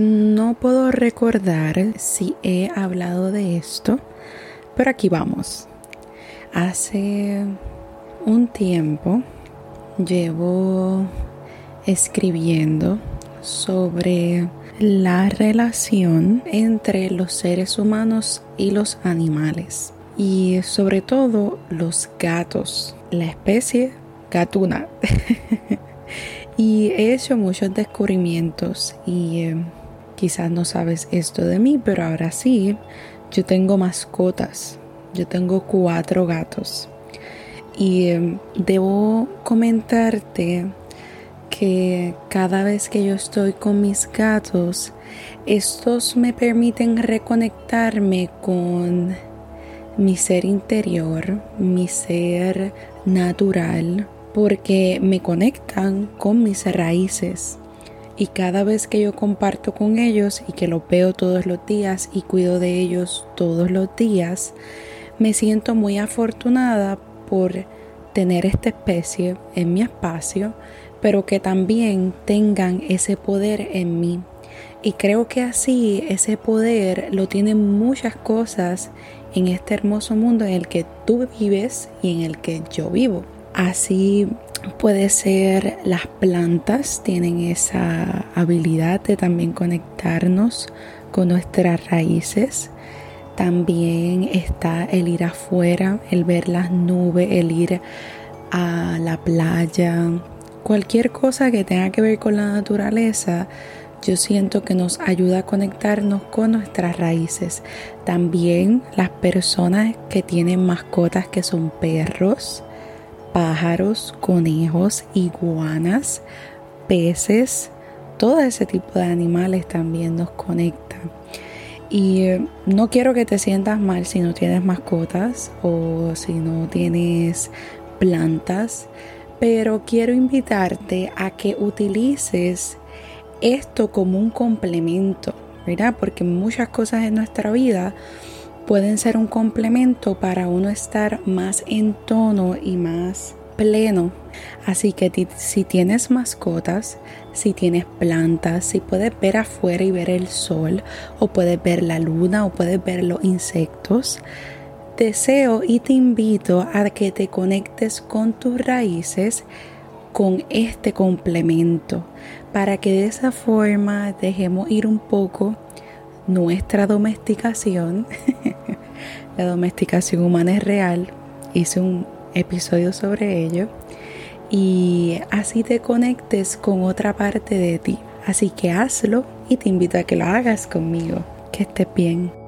No puedo recordar si he hablado de esto, pero aquí vamos. Hace un tiempo llevo escribiendo sobre la relación entre los seres humanos y los animales y sobre todo los gatos, la especie gatuna. y he hecho muchos descubrimientos y eh, quizás no sabes esto de mí, pero ahora sí, yo tengo mascotas. Yo tengo cuatro gatos. Y eh, debo comentarte que cada vez que yo estoy con mis gatos, estos me permiten reconectarme con mi ser interior, mi ser natural, porque me conectan con mis raíces. Y cada vez que yo comparto con ellos y que los veo todos los días y cuido de ellos todos los días, me siento muy afortunada por tener esta especie en mi espacio, pero que también tengan ese poder en mí. Y creo que así ese poder lo tienen muchas cosas en este hermoso mundo en el que tú vives y en el que yo vivo. Así puede ser las plantas, tienen esa habilidad de también conectarnos con nuestras raíces. También está el ir afuera, el ver las nubes, el ir a la playa, cualquier cosa que tenga que ver con la naturaleza, yo siento que nos ayuda a conectarnos con nuestras raíces. También las personas que tienen mascotas que son perros, pájaros, conejos, iguanas, peces, todo ese tipo de animales también nos conectan. Y eh, no quiero que te sientas mal si no tienes mascotas o si no tienes plantas pero quiero invitarte a que utilices esto como un complemento, ¿verdad? Porque muchas cosas en nuestra vida pueden ser un complemento para uno estar más en tono y más pleno. Así que si tienes mascotas, si tienes plantas, si puedes ver afuera y ver el sol, o puedes ver la luna, o puedes ver los insectos, deseo y te invito a que te conectes con tus raíces con este complemento para que de esa forma dejemos ir un poco nuestra domesticación. La domesticación humana es real. Hice un episodio sobre ello. Y así te conectes con otra parte de ti. Así que hazlo y te invito a que lo hagas conmigo. Que estés bien.